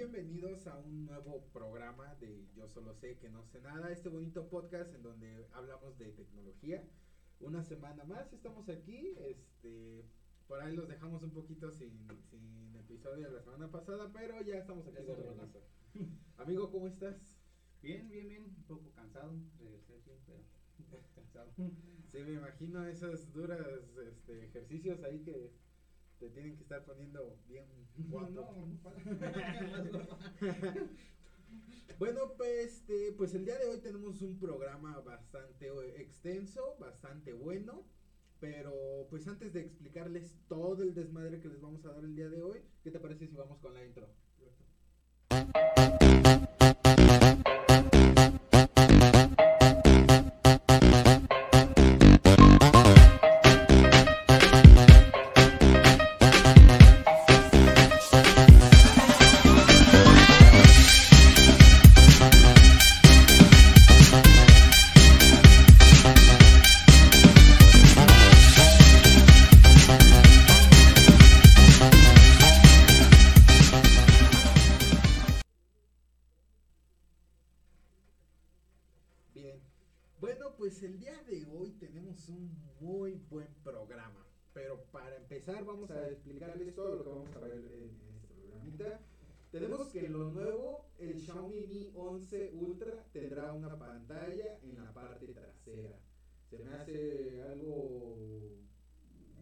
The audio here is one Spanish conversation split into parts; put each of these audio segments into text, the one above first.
bienvenidos a un nuevo programa de Yo solo sé que no sé nada, este bonito podcast en donde hablamos de tecnología. Una semana más estamos aquí, este, por ahí los dejamos un poquito sin, sin episodio de la semana pasada, pero ya estamos aquí de regreso. Amigo, ¿cómo estás? Bien, bien, bien, un poco cansado, regresé aquí, pero cansado. Sí, me imagino esos duros este, ejercicios ahí que te tienen que estar poniendo bien guapo. bueno, pues, este, pues el día de hoy tenemos un programa bastante extenso, bastante bueno. Pero pues antes de explicarles todo el desmadre que les vamos a dar el día de hoy, ¿qué te parece si vamos con la intro? Para empezar vamos a explicarles todo lo que vamos a ver en este programita. Tenemos que lo nuevo, el Xiaomi Mi 11 Ultra tendrá una pantalla en la parte trasera. Se me hace algo...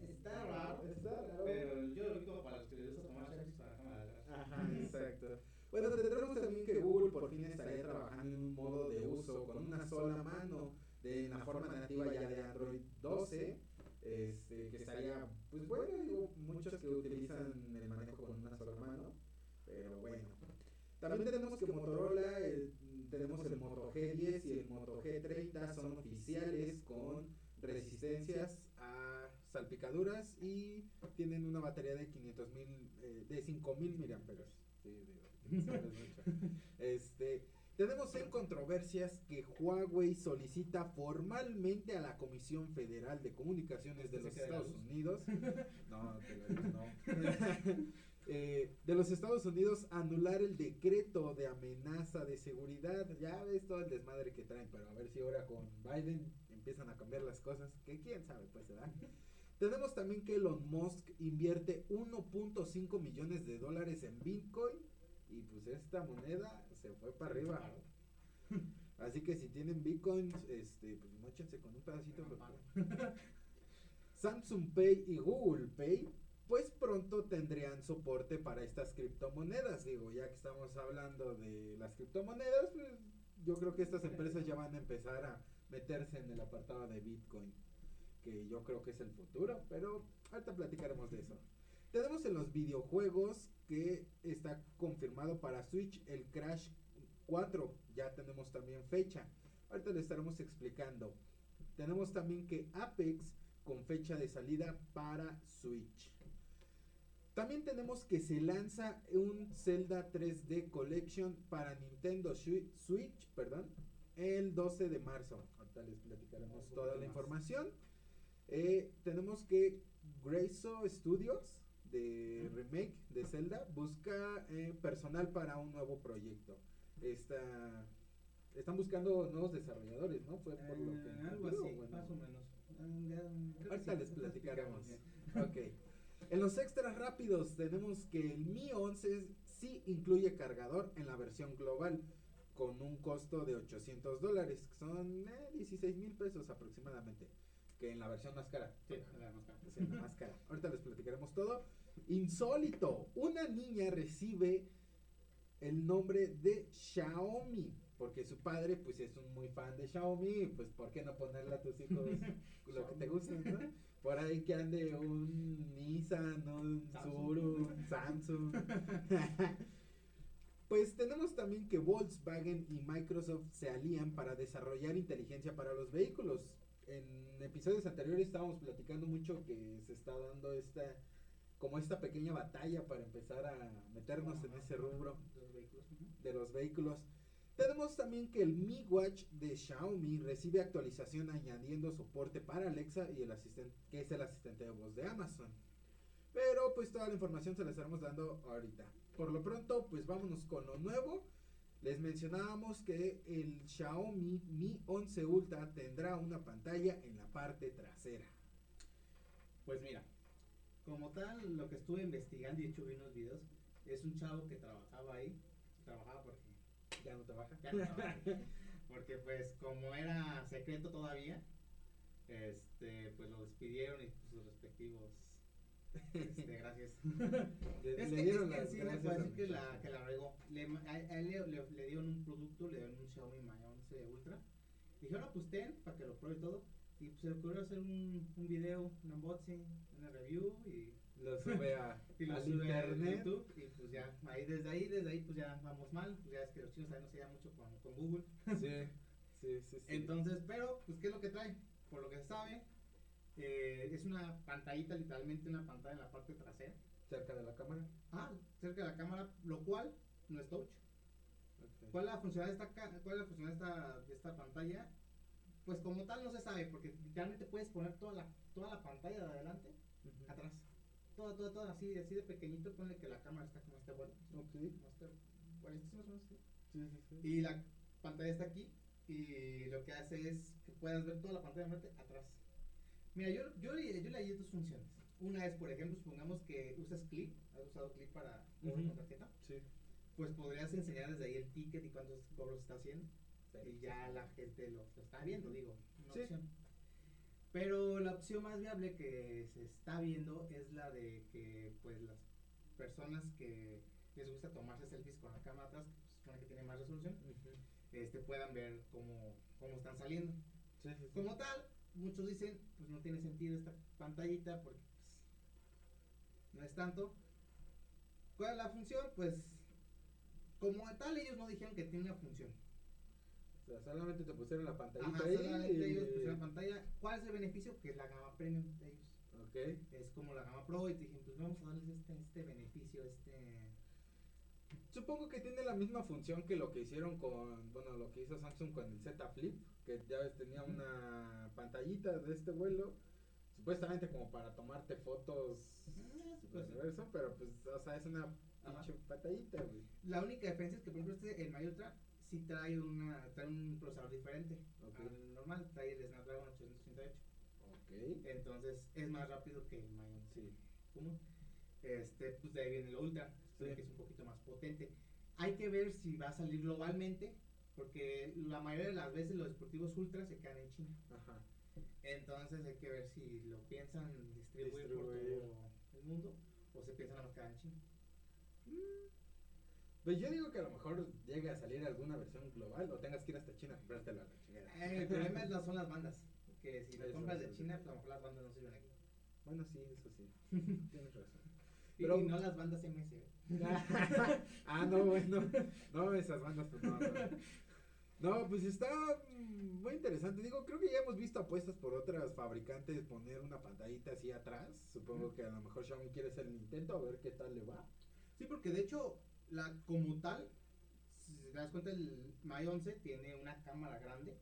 Está raro, Está raro. pero yo lo digo para los que les gusta tomar selfies para la cámara de atrás. Ajá, exacto. Bueno, tendremos también que Google por fin estaría trabajando en un modo de uso con una sola mano de en la forma nativa ya de Android 12, este, que estaría, pues bueno, digo, muchos que utilizan el manejo con una sola mano, pero bueno. También tenemos que Motorola, el- tenemos el Moto G10 y el Moto G30 son oficiales con resistencias a salpicaduras y tienen una batería de 500 mil, eh, de 5000 miliamperios. Sí, digo, sabes mucho. Este, tenemos en controversias que Huawei solicita formalmente a la Comisión Federal de Comunicaciones de ¿Se los Estados? Unidos, no, no, Eh, de los Estados Unidos anular el decreto de amenaza de seguridad. Ya ves todo el desmadre que traen, pero a ver si ahora con Biden empiezan a cambiar las cosas, que quién sabe, pues se da. Tenemos también que Elon Musk invierte 1.5 millones de dólares en Bitcoin y pues esta moneda se fue para arriba. Así que si tienen Bitcoins, este, pues mochense con un pedacito. Samsung Pay y Google Pay, pues pronto tendrían soporte para estas criptomonedas. Digo, ya que estamos hablando de las criptomonedas, pues yo creo que estas empresas ya van a empezar a meterse en el apartado de Bitcoin, que yo creo que es el futuro, pero ahorita platicaremos de eso. Tenemos en los videojuegos que está confirmado para Switch el Crash 4, ya tenemos también fecha. Ahorita le estaremos explicando. Tenemos también que Apex con fecha de salida para Switch. También tenemos que se lanza un Zelda 3D Collection para Nintendo Swi- Switch, perdón, el 12 de marzo. Ahorita les platicaremos Un toda la información. Eh, tenemos que Grayso Studios de remake de Zelda busca eh, personal para un nuevo proyecto. Esta, están buscando nuevos desarrolladores, ¿no? Fue por lo que algo así, bueno. más o menos. Ah, creo Ahorita sí, les platicaremos. Ok. En los extras rápidos tenemos que el Mi 11 sí incluye cargador en la versión global con un costo de 800 dólares, que son eh, 16 mil pesos aproximadamente, que en la versión más cara. Sí, la máscara. Sí, la más cara. Ahorita les platicaremos todo. Insólito, una niña recibe el nombre de Xiaomi, porque su padre pues es un muy fan de Xiaomi, pues ¿por qué no ponerle a tus hijos lo que te gusta, ¿no? Por ahí que ande un Nissan, un Samsung. Suru, un Samsung. Pues tenemos también que Volkswagen y Microsoft se alían para desarrollar inteligencia para los vehículos. En episodios anteriores estábamos platicando mucho que se está dando esta como esta pequeña batalla para empezar a meternos en ese rubro Los vehículos, ujú. de los vehículos. Tenemos también que el Mi Watch de Xiaomi recibe actualización añadiendo soporte para Alexa y el asistente que es el asistente de voz de Amazon. Pero pues toda la información se la estaremos dando ahorita. por lo pronto, pues vámonos con lo nuevo. Les mencionábamos que el Xiaomi Mi 11 Ultra tendrá una pantalla en la parte trasera. Pues mira, como tal, lo que estuve investigando y vi unos videos, es un chavo que trabajaba ahí, trabajaba porque Ya no trabaja. ya no trabaja porque pues como era secreto todavía, este, pues lo despidieron y pues, sus respectivos, este, gracias. Le, Es le que, dieron es que las sí me gracias parece que la, que la regó. Le, a, a él le, le- le dieron un producto, le dieron un Xiaomi Mi 11 Ultra. Dijeron, ah, pues ten, para que lo pruebe todo. Y pues se le ocurrió hacer un, un video, un unboxing, una review y, Lo sube a, y lo al sube a internet. YouTube. Y pues ya, ahí desde ahí, desde ahí, pues ya vamos mal. Pues ya es que los chinos ahí no se llevan mucho con, con Google. Sí, sí, sí. sí. Entonces, pero, pues, ¿qué es lo que trae? Por lo que se sabe, eh, es una pantallita, literalmente una pantalla en la parte trasera. cerca de la cámara. Ah, cerca de la cámara, lo cual no es touch. ¿Cuál es la funcionalidad de esta, cuál es la funcionalidad de esta, de esta pantalla? Pues como tal no se sabe, porque literalmente puedes poner toda la, toda la pantalla de adelante atrás. Toda, toda, toda así, así de pequeñito, ponle que la cámara está como este bueno. Ok. Como este, bueno, más o menos así. Sí, sí, sí. Y la pantalla está aquí y lo que hace es que puedas ver toda la pantalla de frente atrás. Mira, yo, yo, le- yo le hallo dos funciones. Una es, por ejemplo, supongamos que usas clip, has usado clip para cobro Ujú. con tarjeta, Sí. pues podrías enseñar desde ahí el ticket y cuántos cobros está haciendo y ya la gente lo, lo está viendo, digo, una Sí. opción. Pero la opción más viable que se está viendo es la de que pues las personas que les gusta tomarse selfies con la cámara atrás, que se supone que tiene más resolución, este, puedan ver cómo, cómo están saliendo. Sí, sí, sí. Como tal, muchos dicen, pues no tiene sentido esta pantallita porque pues, no es tanto. ¿Cuál es la función? Pues como tal ellos no dijeron que tiene una función. O sea, solamente te pusieron la pantallita Ajá, ahí. solamente y- ellos pusieron la pantalla. ¿Cuál es el beneficio? Que es la gama premium de ellos. Ok. Es como la gama pro y te dije, pues vamos a darles este, este beneficio, este... Supongo que tiene la misma función que lo que hicieron con, bueno, lo que hizo Samsung con el Z Flip, que ya ves tenía una pantallita de este vuelo, supuestamente como para tomarte fotos universo, pero pues, o sea, es una pinche pantallita, güey. La única diferencia es que, por ejemplo, este, el My Ultra sí trae, una, trae un procesador diferente al normal, trae el Snapdragon 888. Ok. Entonces es más rápido que el 11 Sí. común. Este, pues de ahí viene el Ultra, Sí. que es un poquito más potente. Hay que ver si va a salir globalmente, porque la mayoría de las veces los dispositivos Ultra se quedan en China. Ajá. Entonces hay que ver si lo piensan distribuir, por todo el mundo o se piensan a quedar en China. Pues yo digo que a lo mejor llegue a salir alguna versión global o tengas que ir hasta China a comprártelo a la chingada. Eh, el problema es las- son las bandas, que si lo compras de. China, pues a lo mejor las bandas no sirven aquí. Bueno, sí, eso sí. Tienes razón. Pero- y no las bandas MS. ah, no, bueno. No, esas bandas, pues no, no. No, pues está mm, muy interesante. Digo, creo que ya hemos visto apuestas por otras fabricantes poner una pantallita así atrás. Supongo que a lo mejor Xiaomi quiere hacer el intento a ver qué tal le va. Sí, porque de hecho, la, como tal, si te das cuenta, el My 11 tiene una cámara grande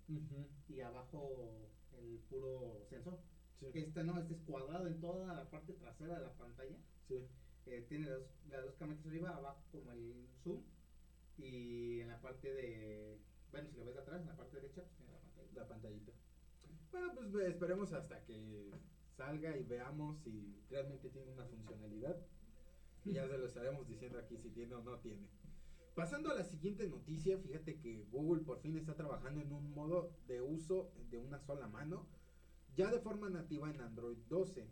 y abajo el puro sensor. Sí, Este no, este es cuadrado en toda la parte trasera de la pantalla. sí. Eh, tiene las, las dos cámaras arriba, abajo como el zoom. Y en la parte de. Bueno, si lo ves de atrás, en la parte derecha, pues tiene la pantalla. La pantallita. Bueno, pues esperemos hasta que salga y veamos si realmente tiene una funcionalidad. Y ya se lo estaremos diciendo aquí si tiene o no tiene. Pasando a la siguiente noticia, fíjate que Google por fin está trabajando en un modo de uso de una sola mano, ya de forma nativa en Android 12.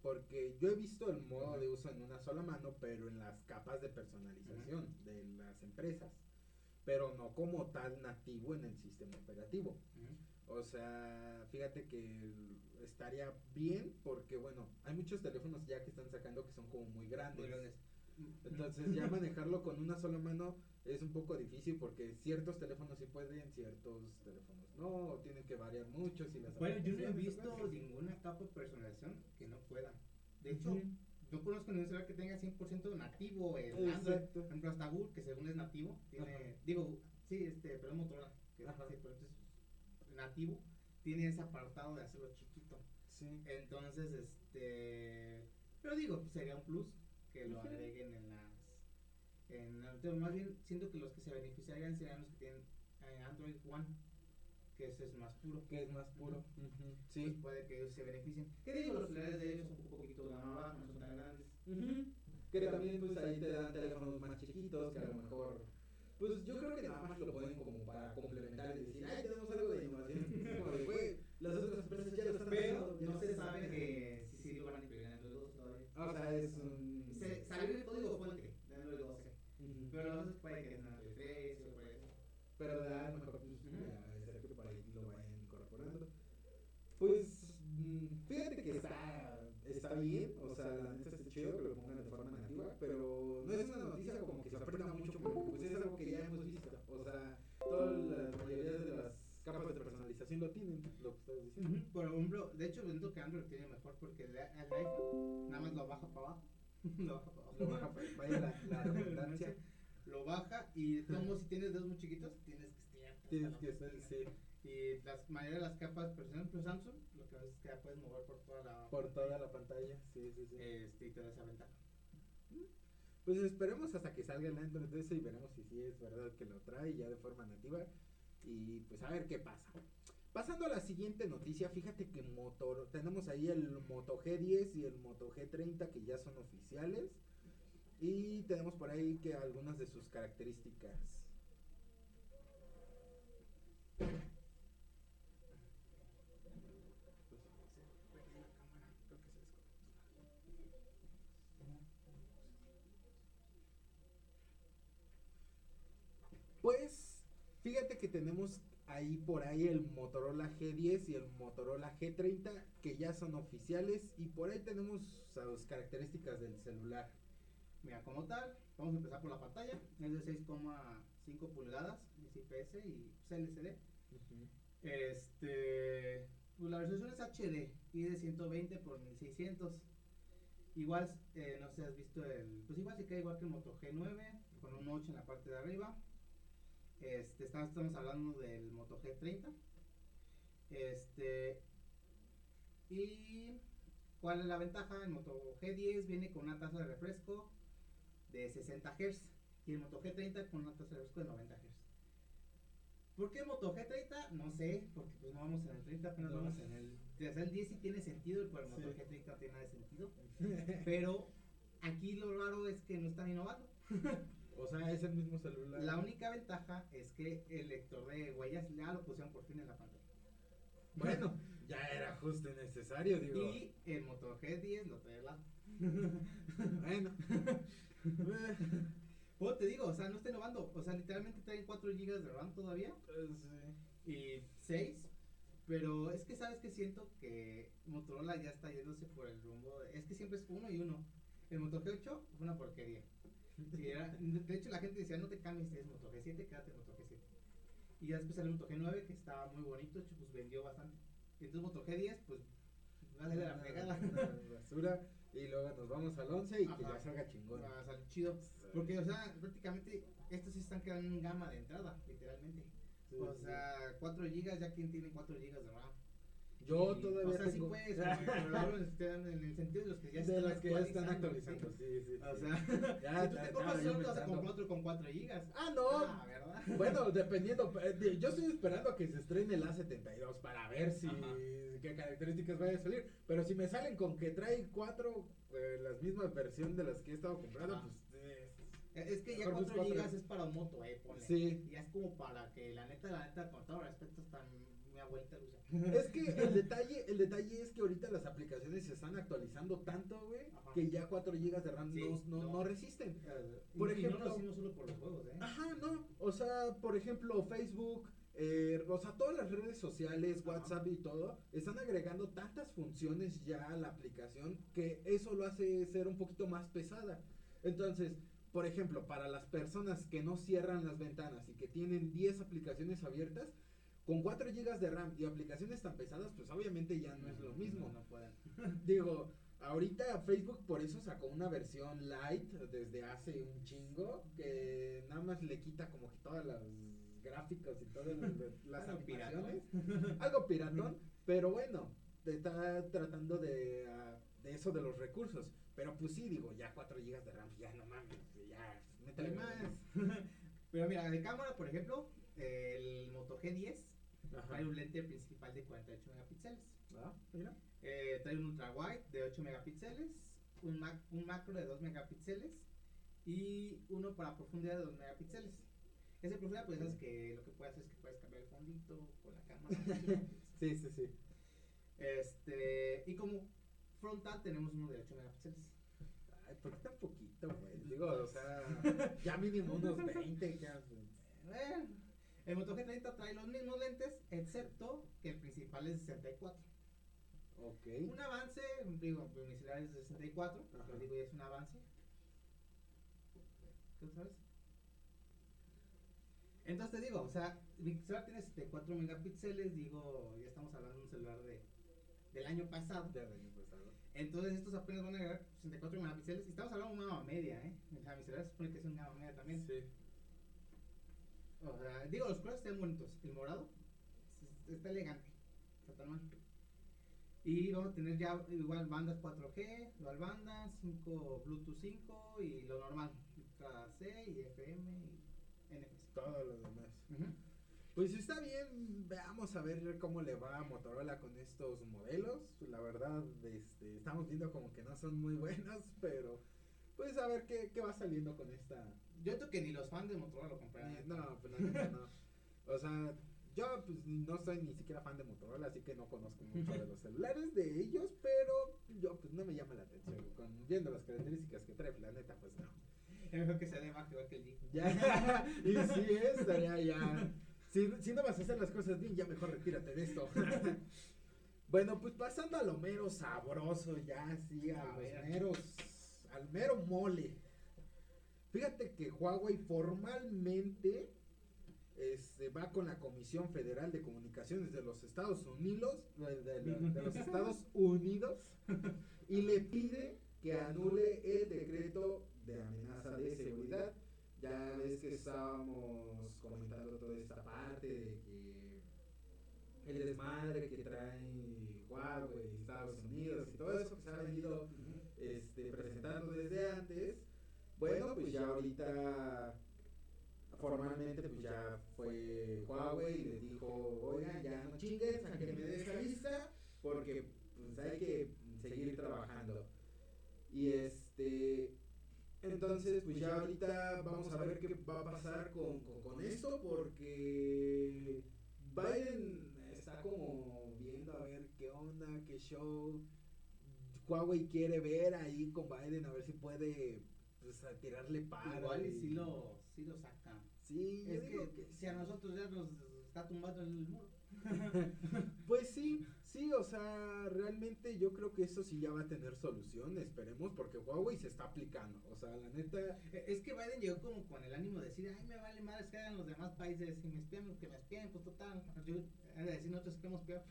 Porque yo he visto el modo de uso en una sola mano, pero en las capas de personalización de las empresas. Pero no como tal nativo en el sistema operativo. O sea, fíjate que estaría bien porque, bueno, hay muchos teléfonos ya que están sacando que son como muy grandes. Muy grandes. Entonces ya manejarlo con una sola mano es un poco difícil porque ciertos teléfonos sí pueden, ciertos teléfonos no, tienen que variar mucho. Si las Bueno, yo no he visto ninguna capa de personalización que no pueda. De hecho, Ujú. no conozco ningún celular que tenga 100% nativo el Android. Exacto. Por ejemplo, hasta Google, que según es nativo, tiene, Ajá. digo, sí, este, pero es Motorola, que Ajá. sí, pero entonces, nativo, tiene ese apartado de hacerlo chiquito. Sí. Entonces, este, pero digo, sería un plus que lo agreguen en las, En más bien, siento que los que se beneficiarían serían los que tienen eh, Android One, que ese es más puro. Que es más puro. Pues Sí. puede que ellos se beneficien. ¿Qué digo? Los celulares de ellos son un poquito baja, no son tan grandes. Ujú. Que también pues ahí te dan teléfonos más chiquitos que a lo mejor pues yo creo que nada más lo ponen como para complementar y decir, ay, tenemos algo de innovación. Como de, güey, las otras empresas ya lo están Pero no se sabe haciendo". que si sí lo van a incluir en Android 12 todavía. O sea, es un... Se, salió el código fuente de Android 12. Ujú. Pero no se puede que en Android 13 o por eso. Pero de a lo mejor pues Ujú. ya, es que por ahí lo vayan incorporando. Pues mm, fíjate que está, está bien, o sea, la neta está chido que lo pongan de forma nativa, pero no es una noticia como que se aprenda mucho porque pues es algo que ya hemos visto. O sea, toda la mayoría de las capas de personalización lo tienen, lo que estás diciendo. Por ejemplo, de hecho, siento que Android tiene mejor porque el, el iPhone nada más lo baja para abajo. lo baja para abajo. Lo baja, la, la redundancia. Lo baja y como si tienes dedos muy chiquitos, tienes que estirar. Tienes que estar, sí, Y las mayoría de las capas, por ejemplo, Samsung, lo que haces es que la puedes mover por toda la. por toda la pantalla, sí, sí, sí. Este, y te da esa ventaja. Pues esperemos hasta que salga el Android 13 y veremos si sí es verdad que lo trae ya de forma nativa. Y pues a ver qué pasa. Pasando a la siguiente noticia, fíjate que Motor, tenemos ahí el Moto G10 y el Moto G30 que ya son oficiales. Y tenemos por ahí que algunas de sus características. Pues fíjate que tenemos ahí por ahí el Motorola G10 y el Motorola G30 que ya son oficiales y por ahí tenemos las características del celular. Mira, como tal, vamos a empezar por la pantalla. Es de 6,5 pulgadas, es IPS y LCD. Este, pues la resolución es HD y de 120 por 1600. Igual, eh, no sé has visto el, pues igual se queda igual que el Moto G9 con un 8 en la parte de arriba. Este, estamos, estamos hablando del Moto G30. Este, y ¿cuál es la ventaja? El Moto G10 viene con una tasa de refresco de 60 Hz y el Moto G30 con una tasa de refresco de 90 Hz. ¿Por qué Moto G30? No sé, porque pues no vamos en el 30, apenas No. vamos en el... O sea, el 10 sí tiene sentido, pero el Moto Sí. G30 no tiene nada de sentido. Pero aquí lo raro es que no están innovando. o sea, es el mismo celular. La única ventaja es que el lector de huellas ya lo pusieron por fin en la pantalla. Bueno, ya era justo y necesario, digo. Y el Moto G10 lo trae al lado. Bueno. Pues te digo, o sea, no está innovando. O sea, literalmente traen 4 GB de RAM todavía Pues, sí. y 6. Pero es que sabes que siento que Motorola ya está yéndose por el rumbo. de- es que siempre es uno y uno. El Moto G8 fue una porquería. Era- de hecho, la gente decía: no te cambies de Moto G7, quédate en Moto G7. Y ya después salió Moto G9 que estaba muy bonito, de hecho, pues vendió bastante. Y entonces Moto G10, pues, vale la Una- fregada. una basura. Y luego nos vamos al 11 y que ya salga chingón. Va a salir chido. Porque, o sea, prácticamente estos sí están quedando en gama de entrada, literalmente. Sí, o sí. sea, 4 GB, ya quien tiene 4 GB de RAM. Yo Y, todavía O sea, sí tengo- puedes, pero en en el sentido de los que ya de las que ya están actualizando, sí, sí. ¿sí? O sí. sea, Ya, si tú ya te compras yo otro, vas a comprar otro con 4 GB. Ah, no. Ah, ¿verdad? Bueno, dependiendo. eh, Yo estoy esperando a que se estrene el A72 para ver si Ajá. qué características vaya a salir. Pero si me salen con que trae cuatro eh, las mismas versiones de las que he estado comprando, Ajá. pues eh, Es que ya Mejor 4 pues, cuatro. GB es para un moto, eh, ponle. Sí. Y es como para que la neta, la neta, con todo respeto, mi abuelita lo usa. Es que el detalle, el detalle es que ahorita las aplicaciones se están actualizando tanto, güey, que ya 4 GB de RAM Sí, no, no, no. resisten. Eh, Por y- ejemplo- no lo hicimos solo por los juegos, ¿eh? Ajá, no. O sea, por ejemplo, Facebook, eh, o sea, todas las redes sociales. WhatsApp y todo, están agregando tantas funciones ya a la aplicación que eso lo hace ser un poquito más pesada. Entonces, por ejemplo, para las personas que no cierran las ventanas y que tienen 10 aplicaciones abiertas, con 4 GB de RAM y aplicaciones tan pesadas, pues obviamente ya no es lo mismo. No, no pueden. Digo, ahorita Facebook por eso sacó una versión light desde hace un chingo que nada más le quita como que todas las gráficos y todas las, Algo animaciones. Algo piratón, pero bueno, te está tratando de, ah, de eso de los recursos. Pero pues sí, digo, ya 4 GB de RAM, ya no mames, ya métele más. Pero mira, de cámara, por ejemplo, el Moto G10 Ajá. trae un lente principal de 48 megapíxeles. Ah, mira. Eh, trae un ultra wide de 8 megapíxeles, un, mac- un macro de 2 megapíxeles y uno para profundidad de 2 megapíxeles. Esa profundidad, pues sabes que lo que puedes hacer es que puedes cambiar el fondito con la cámara. Sí, sí, sí. este, y como frontal tenemos uno de 8 megapíxeles. Ay, ¿por qué tan poquito, güey? Digo, o sea, ya mínimo unos 20, ya. pues. Bueno, el Moto G30 trae los mismos lentes, excepto que el principal es de 64. Ok. Un avance, digo, mi celular es de 64, Ajá. pero digo, ya es un avance. ¿Qué otra vez? Entonces te digo, o sea, mi celular tiene 64 megapíxeles, digo, ya estamos hablando de un celular de, del año pasado. Del año pasado. Entonces estos apenas van a llegar 64 megapíxeles y estamos hablando de una gama media, ¿eh? O sea, mi celular se supone que es un gama media también. Sí. O sea, digo, los colores están bonitos. El morado es- está elegante. Está tan mal. Y vamos a tener ya igual bandas 4G, dual banda, 5 Bluetooth 5 y lo normal. C y FM y NFC. Todo lo demás. Ujú. Pues está bien, veamos a ver cómo le va a Motorola con estos modelos. La verdad, este, estamos viendo como que no son muy buenos, pero pues a ver qué, qué va saliendo con esta. Yo creo que ni los fans de Motorola lo compraron. No, pues la neta no. O sea, yo pues no soy ni siquiera fan de Motorola, así que no conozco mucho de los celulares de ellos, pero yo pues no me llama la atención. Con, viendo las características que trae, la neta, pues no. Es mejor que se dé más igual que el G. Ya, y si es, estaría ya. Si, si no vas a hacer las cosas bien, ya mejor retírate de esto. bueno, pues pasando a lo mero sabroso, ya, sí, a, A los. Al mero mole. Fíjate que Huawei formalmente este, va con la Comisión Federal de Comunicaciones de los Estados Unidos, de, de- de- de los Estados Unidos, y le pide que anule el decreto de amenaza de seguridad. Ya ves que estábamos comentando toda esta parte de que el desmadre que trae Huawei, Estados Unidos y todo eso que se ha venido este, presentando desde antes. Bueno, pues ya ahorita formalmente pues ya fue Huawei y les dijo, oigan, ya no chinguen, sáquenme de esta lista porque pues hay que seguir trabajando. Y este, entonces pues ya ahorita vamos a ver qué va a pasar con, con esto porque Biden está como viendo a ver qué onda, qué show. Huawei quiere ver ahí con Biden a ver si puede pues, a tirarle paro. Igual y si lo, sí lo saca. Sí, Es que, que si a nosotros ya nos está tumbando el muro. Pues sí, sí, o sea, realmente yo creo que eso sí ya va a tener solución, esperemos, porque Huawei se está aplicando. O sea, la neta, Eh, Es que Biden llegó como con el ánimo de decir, ay, me vale madres que hagan los demás países, si me espían, que me espíen, pues total. Yo, he de decir, nosotros espiamos peor.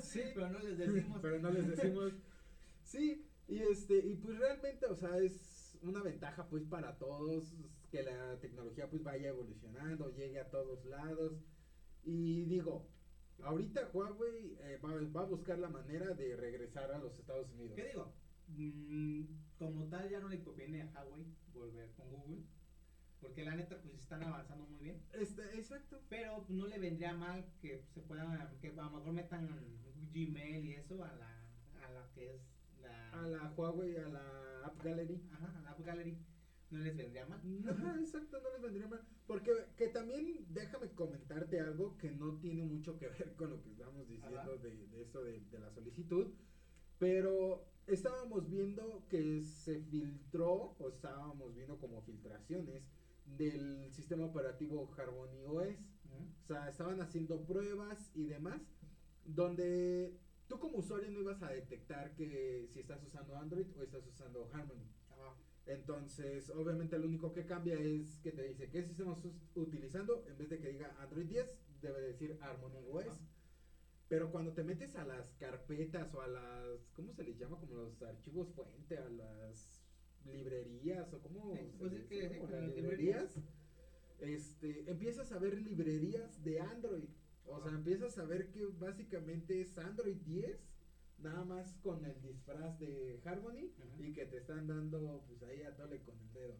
sí, Pero no les decimos. pero no les decimos. Sí, y este, y pues realmente, o sea, es una ventaja pues para todos que la tecnología pues vaya evolucionando, llegue a todos lados. Y digo, ahorita Huawei eh, va, va a buscar la manera de regresar a los Estados Unidos. ¿Qué digo? Mm, como tal, ya no le conviene a Huawei volver con Google. Porque la neta, pues están avanzando muy bien. Este, exacto. Pero no le vendría mal que se puedan, que a lo mejor metan Gmail y eso a la, a la que es A la Huawei, a la App Gallery. ajá, a la App Gallery. No les vendría mal. Ajá, exacto, no les vendría mal. Porque que también déjame comentarte algo que no tiene mucho que ver con lo que estamos diciendo de, de esto de, de la solicitud. Pero estábamos viendo que se filtró, o estábamos viendo como filtraciones del sistema operativo Harmony OS. O sea, estaban haciendo pruebas y demás, donde tú como usuario no ibas a detectar que si estás usando Android o estás usando Harmony. Ajá. Entonces, obviamente lo único que cambia es que te dice qué sistema estás utilizando, en vez de que diga Android 10, debe decir Harmony OS. Ajá. Pero cuando te metes a las carpetas o a las, ¿cómo se les llama? Como los archivos fuente, a las librerías o cómo Sí, se pues les es que dice, sí, como las las librerías. librerías, este, empiezas a ver librerías de Android. O sea, empiezas a ver que básicamente es Android 10, nada más con el disfraz de Harmony y que te están dando pues ahí a tole con el dedo.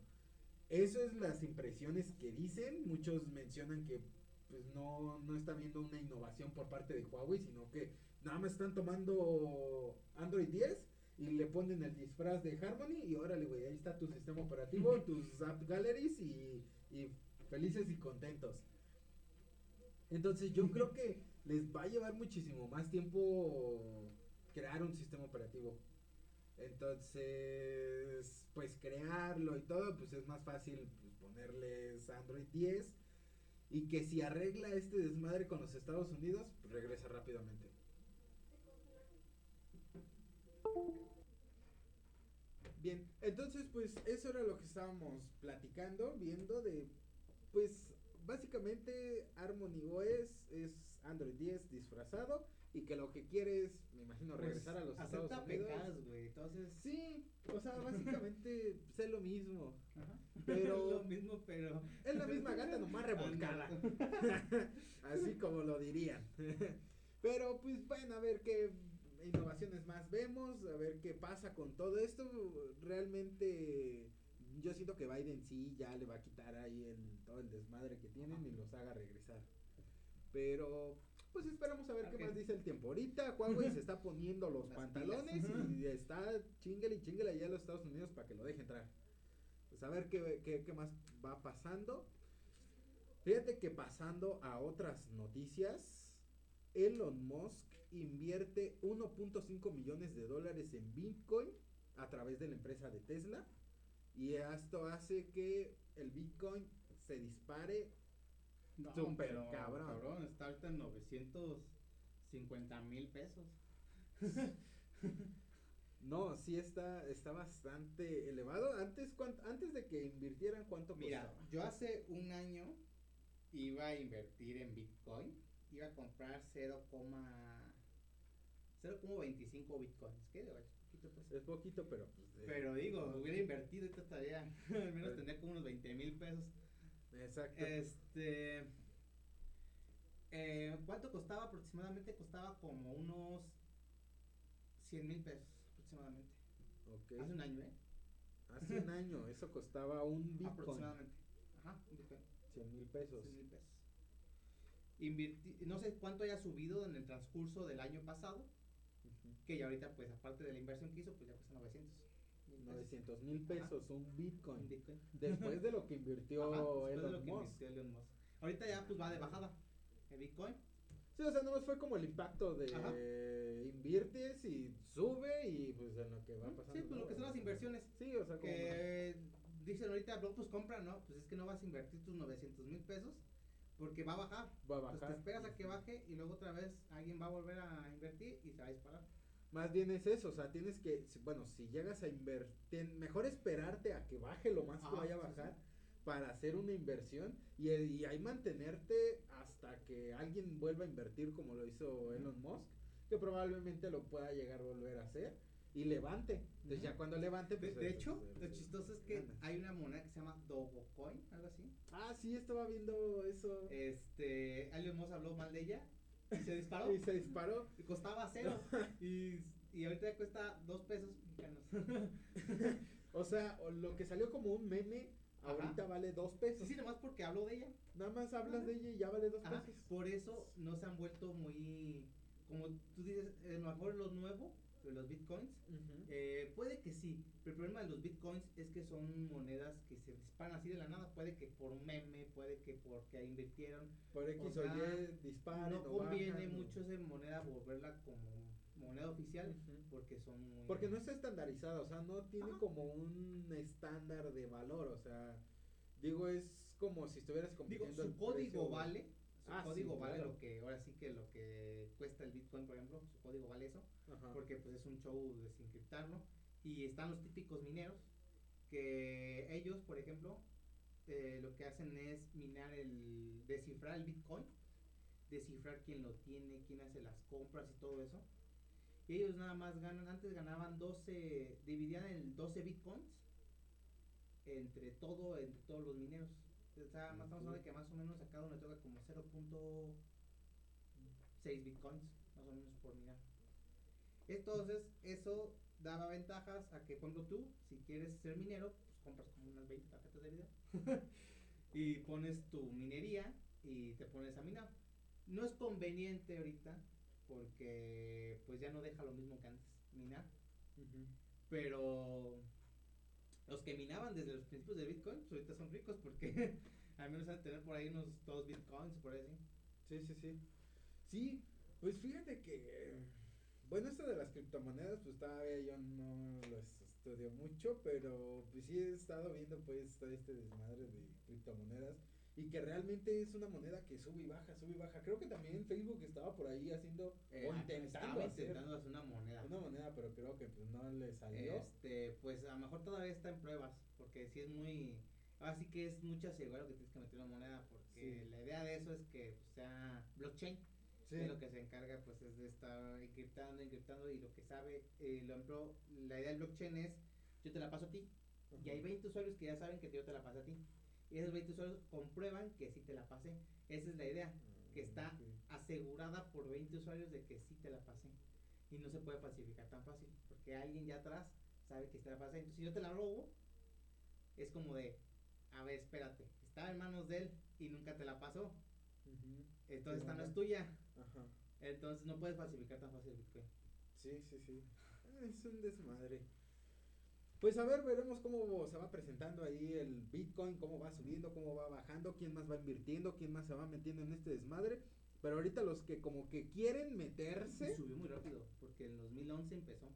Eso es las impresiones que dicen. Muchos mencionan que pues no, no está viendo una innovación por parte de Huawei, sino que nada más están tomando Android 10 y le ponen el disfraz de Harmony y órale, güey, ahí está tu sistema operativo, tus app galleries y, y felices y contentos. Entonces yo creo que les va a llevar muchísimo más tiempo crear un sistema operativo. Entonces, pues crearlo y todo, pues es más fácil pues, ponerles Android 10 y que si arregla este desmadre con los Estados Unidos, pues regresa rápidamente. Bien, entonces pues eso era lo que estábamos platicando, viendo de, pues básicamente Harmony OS es Android 10 disfrazado y que lo que quiere es, me imagino, Pues, regresar a los Estados Unidos. güey. Entonces. Sí, o sea, básicamente es lo mismo, Ajá. Pero- lo mismo, pero. es la misma gata nomás revolcada. Así como lo dirían. Pero pues bueno, a ver qué innovaciones más vemos, a ver qué pasa con todo esto. Realmente yo siento que Biden sí ya le va a quitar ahí el, todo el desmadre que tienen y los haga regresar. Pero pues esperamos a ver qué más dice el tiempo. Ahorita Huawei se está poniendo los Las pantalones pilas. y está chinguele y chinguele allá a los Estados Unidos para que lo deje entrar. Pues a ver qué, qué, qué más va pasando. Fíjate que pasando a otras noticias, Elon Musk invierte 1.5 millones de dólares en Bitcoin a través de la empresa de Tesla. Y esto hace que el Bitcoin se dispare. No, Súper pero, cabrón. está ahorita en 950 mil pesos. No, sí está, está bastante elevado. Antes, cuan- antes de que invirtieran, ¿cuánto Mira, costaba? yo hace un año iba a invertir en Bitcoin. Iba a comprar 0, 0,25 Bitcoins. ¿Qué? De poquito, pues. Es poquito, pero pues. de- Pero digo, hubiera invertido esta tarea. Al menos Pero- tendría como unos 20 mil pesos. Exacto. Este. eh, ¿Cuánto costaba aproximadamente? Costaba como unos 100 mil pesos aproximadamente. Hace un año, ¿eh? Hace un año, eso costaba un Bitcoin. Aproximadamente. Ajá, un Bitcoin. 100 mil pesos. 100 mil pesos. No sé cuánto haya subido en el transcurso del año pasado. Que ya ahorita, pues aparte de la inversión que hizo, pues ya cuesta 900 mil pesos. 900 mil pesos, un Un Bitcoin. Bitcoin. Después de lo que invirtió Ajá, de Elon lo que Musk. invirtió Elon Musk. Ahorita ya pues va de bajada el Bitcoin. Sí, o sea, nomás fue como el impacto de Ajá. inviertes y sube y pues en lo que va pasando. Sí, pues lo que son las inversiones. Sí, o sea, como. Que dicen ahorita, bro, pues compra, no, pues es que no vas a invertir tus 900 mil pesos porque va a bajar. Va a Pues te bajar. esperas a que baje y luego otra vez alguien va a volver a invertir y se va a disparar. Más bien es eso, o sea, tienes que, bueno, si llegas a invertir, mejor esperarte a que baje lo más que vaya a sí, bajar para hacer una inversión y, y ahí mantenerte hasta que alguien vuelva a invertir como lo hizo Elon Musk, que probablemente lo pueda llegar a volver a hacer y levante. Entonces ya cuando levante, De, pues... de hecho, lo chistoso es que hay una moneda que se llama Dogecoin, algo así. Ah, sí, estaba viendo eso. Este, Elon Musk habló mal de ella y se disparó. y se disparó. y costaba cero. y, y ahorita ya cuesta dos pesos mexicanos. O sea, lo que salió como un meme, Ajá. ahorita vale dos sí, pesos. sí, nomás porque habló de ella. Nada más hablas Ajá. de ella y ya vale dos Ajá, pesos. Por eso no se han vuelto muy, como tú dices, a lo mejor lo nuevo, los bitcoins, eh, puede que sí, pero el problema de los bitcoins es que son monedas que se disparan así de la nada, puede que por un meme, puede que porque invirtieron, Por X o, Y disparen no conviene bajan, mucho esa moneda volverla como moneda oficial porque son muy... Porque no está estandarizada, o sea, no tiene Ajá. como un estándar de valor, o sea, digo, es como si estuvieras Digo, compitiendo su el código precio- vale, su Ah, sí, código vale claro. lo que, ahora sí que lo que cuesta el bitcoin, por ejemplo, su código vale eso. Ajá. porque pues es un show desencriptarlo y están los típicos mineros que ellos por ejemplo eh, lo que hacen es minar el descifrar el bitcoin descifrar quién lo tiene quién hace las compras y todo eso y ellos nada más ganan antes ganaban 12 dividían el 12 bitcoins entre todo entre todos los mineros más estamos hablando de que más o menos a cada uno le toca como 0.6 bitcoins más o menos por minar entonces, eso daba ventajas a que, por ejemplo, tú, si quieres ser minero, pues compras como unas 20 tarjetas de video y pones tu minería y te pones a minar. No es conveniente ahorita porque pues ya no deja lo mismo que antes minar, pero los que minaban desde los principios de Bitcoin pues ahorita son ricos porque al menos van a tener por ahí unos dos Bitcoins por ahí. Sí, sí, sí. Sí, pues fíjate que. Bueno, esto de las criptomonedas, pues todavía yo no los estudio mucho, pero pues sí he estado viendo pues todo este desmadre de criptomonedas y que realmente es una moneda que sube y baja, sube y baja. Creo que también Facebook estaba por ahí haciendo Eh, o ah, intentando hacer intentando hacer una moneda. una moneda, pero creo que pues no le salió. Este, pues a lo mejor todavía está en pruebas, porque si es muy, así que es mucho aseguro que tienes que meter una moneda, porque Sí. la idea de eso es que pues, sea blockchain, Sí. que lo que se encarga pues es de estar encriptando, encriptando y lo que sabe, eh, lo ejemplo, la idea del blockchain es, yo te la paso a ti, y hay 20 usuarios que ya saben que yo te la pasé a ti, y esos 20 usuarios comprueban que sí te la pasé, esa es la idea, que está Ah, Ok. asegurada por 20 usuarios de que sí te la pasé. Y no se puede falsificar tan fácil, porque alguien ya atrás sabe que te la pasé. Entonces, si yo te la robo, es como de, a ver, espérate, estaba en manos de él y nunca te la pasó. Ujú. Entonces, Sí, esta no es tuya. Ajá. Entonces, no puedes falsificar tan fácil Bitcoin. Sí, sí, sí. Es un desmadre. Pues a ver, veremos cómo se va presentando ahí el Bitcoin, cómo va subiendo, cómo va bajando, quién más va invirtiendo, quién más se va metiendo en este desmadre. Pero ahorita los que como que quieren meterse. subió muy rápido, porque en 2011 empezó.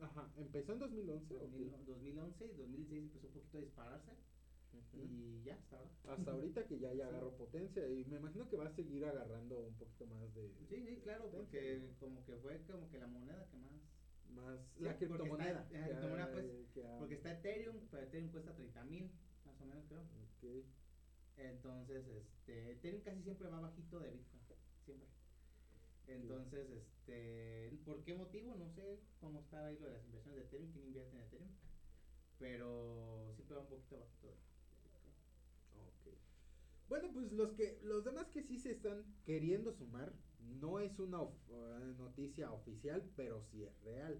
Ajá, empezó en 2011. ¿o qué? 2000 2011 y 2016 empezó un poquito a dispararse y ya, hasta ahora. Hasta ahorita que ya, ya Sí. agarró potencia y me imagino que va a seguir agarrando un poquito más de... Sí, sí, claro, porque como que fue como que la moneda que más Más Sí, la porque está- criptomoneda. la criptomoneda, pues, Porque está Ethereum, pero Ethereum cuesta 30 mil, más o menos creo. Entonces, este, Ethereum casi siempre va bajito de Bitcoin, siempre. Entonces, este, ¿por qué motivo? No sé cómo está ahí lo de las inversiones de Ethereum, quién invierte en Ethereum, pero siempre va un poquito bajito de Bitcoin. Ok. Bueno, pues los que los demás que sí se están queriendo sumar, no es una eh, noticia oficial, pero sí es real.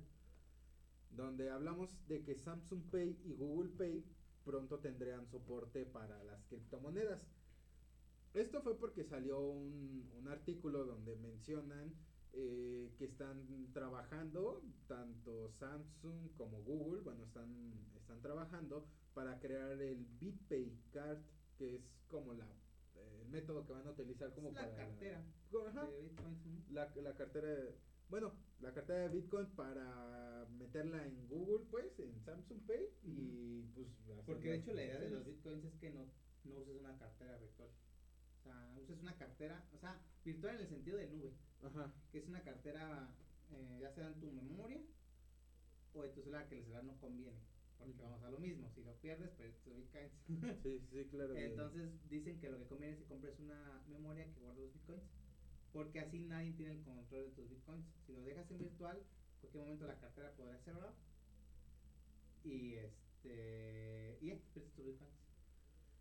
Donde hablamos de que Samsung Pay y Google Pay pronto tendrán soporte para las criptomonedas. Esto fue porque salió un, un artículo donde mencionan eh, que están trabajando, tanto Samsung como Google, bueno, están, están trabajando para crear el BitPay Card, que es como la, método que van a utilizar como es la para... cartera Ajá, de Bitcoin. la, la cartera, de- bueno, la cartera de Bitcoin para meterla en Google, pues, en Samsung Pay y pues... Porque de hecho la idea de los bitcoins es que no, no uses una cartera virtual. O sea, uses una cartera, o sea, virtual en el sentido de nube, Ajá, que es una cartera eh, ya sea en tu memoria o en tu celular, que el celular no conviene. Porque vamos a lo mismo, si lo pierdes, pues bitcoins. sí, sí, claro. de- Entonces dicen que lo que conviene es que compres una memoria que guarde los bitcoins. Porque así nadie tiene el control de tus bitcoins. Si lo dejas en virtual, en cualquier momento la cartera podrá cerrar. Y este. Y ya, pierdes tus bitcoins.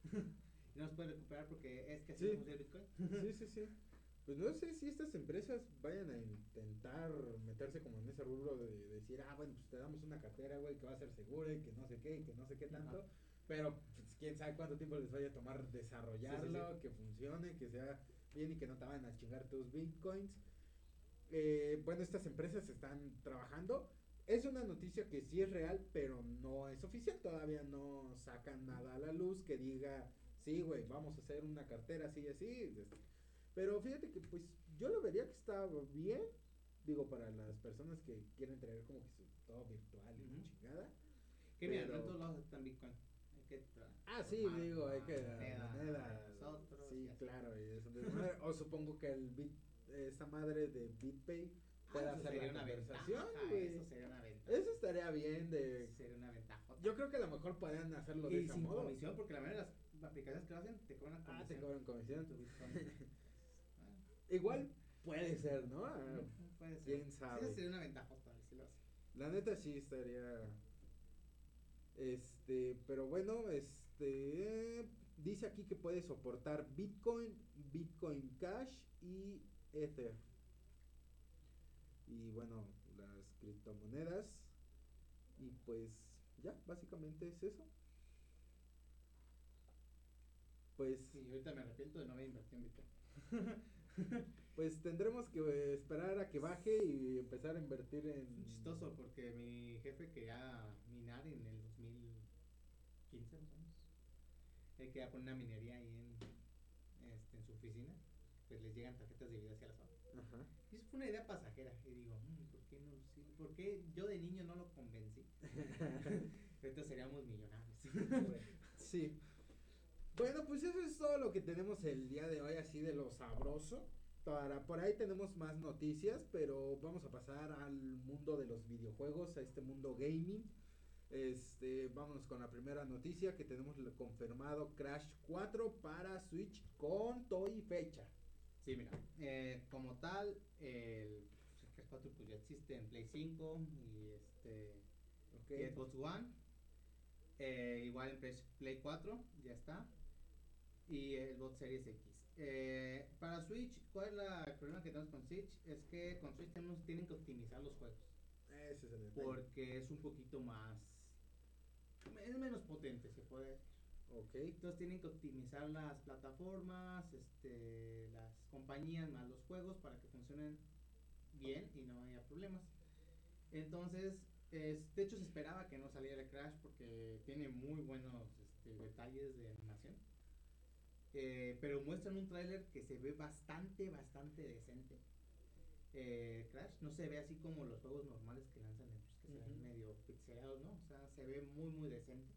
y no los puedes recuperar porque es que así Sí. funciona el bitcoin. Sí, sí, sí. Pues no sé si estas empresas vayan a intentar meterse como en ese rubro de, de decir, ah, bueno, pues te damos una cartera, güey, que va a ser segura y que no sé qué, y que no sé qué tanto. Ajá. Pero pues, quién sabe cuánto tiempo les vaya a tomar desarrollarlo, que funcione, que sea bien y que no te vayan a chingar tus bitcoins. Eh, bueno, estas empresas están trabajando. Es una noticia que sí es real, pero no es oficial. Todavía no sacan nada a la luz que diga, sí, güey, vamos a hacer una cartera así y así. Pero fíjate que pues yo lo vería que está bien. Digo, para las personas que quieren traer como que su todo virtual y la Ujú. chingada. Que mira, no todos lados están bitcoin. Hay que Ah, sí, tomar digo, hay la que moneda moneda. de nosotros Sí, claro, y es o supongo que el bit, esa madre de BitPay Ah, pueda eso hacer sería la una conversación, ventaja. Eso sería una ventaja. Eso estaría bien de... Sería una ventaja. Yo creo que a lo mejor podrían hacerlo de y ese sin modo. comisión, porque la mayoría de las aplicaciones que lo hacen te cobran comisión. Ah, te cobran comisión. Igual puede ser, ¿no? Ah, Puede ser. quién Sí, sabe. esa sería una ventaja vez, si lo hace. La neta sí estaría. Este, pero bueno, este. Dice aquí que puede soportar Bitcoin, Bitcoin Cash y Ether. Y bueno, las criptomonedas. Y pues ya, básicamente es eso. pues, Y ahorita me arrepiento de no haber invertido en Bitcoin. pues tendremos que esperar a que baje y empezar a invertir en... Chistoso porque mi jefe quería minar en el 2015 más o menos. Él quería poner una minería ahí en, este, en su oficina. Pues les llegan tarjetas de video hacia la zona. Ajá. Y eso fue una idea pasajera. Y digo, "Mm, ¿por qué no? Sí, ¿Por qué yo de niño no lo convencí? Ahorita seríamos millonarios. Sí. Bueno, pues eso es todo lo que tenemos el día de hoy, así de lo sabroso. Para, por ahí tenemos más noticias, pero vamos a pasar al mundo de los videojuegos, a este mundo gaming. Este, vámonos con la primera noticia que tenemos confirmado Crash 4 para Switch con toy y fecha. Sí, mira, eh, como tal, el Crash 4 pues ya existe en Play 5 y este Ok. y Xbox One. Eh, igual en Play 4 ya está. Y el Xbox Series X. Eh, para Switch, ¿cuál es la- el problema que tenemos con Switch? Es que con Switch tenemos, tienen que optimizar los juegos. Ese es el detalle. Porque es un poquito más. Es menos potente, se puede decir. Ok. Entonces tienen que optimizar las plataformas, este, las compañías más los juegos para que funcionen bien y no haya problemas. Entonces, es- de hecho se esperaba que no saliera Crash porque tiene muy buenos este, detalles de animación. Eh, pero muestran un tráiler que se ve bastante, bastante decente. Eh, Crash no se ve así como los juegos normales que lanzan que se ven Ujú. medio pixelados, ¿no? O sea, se ve muy, muy decente.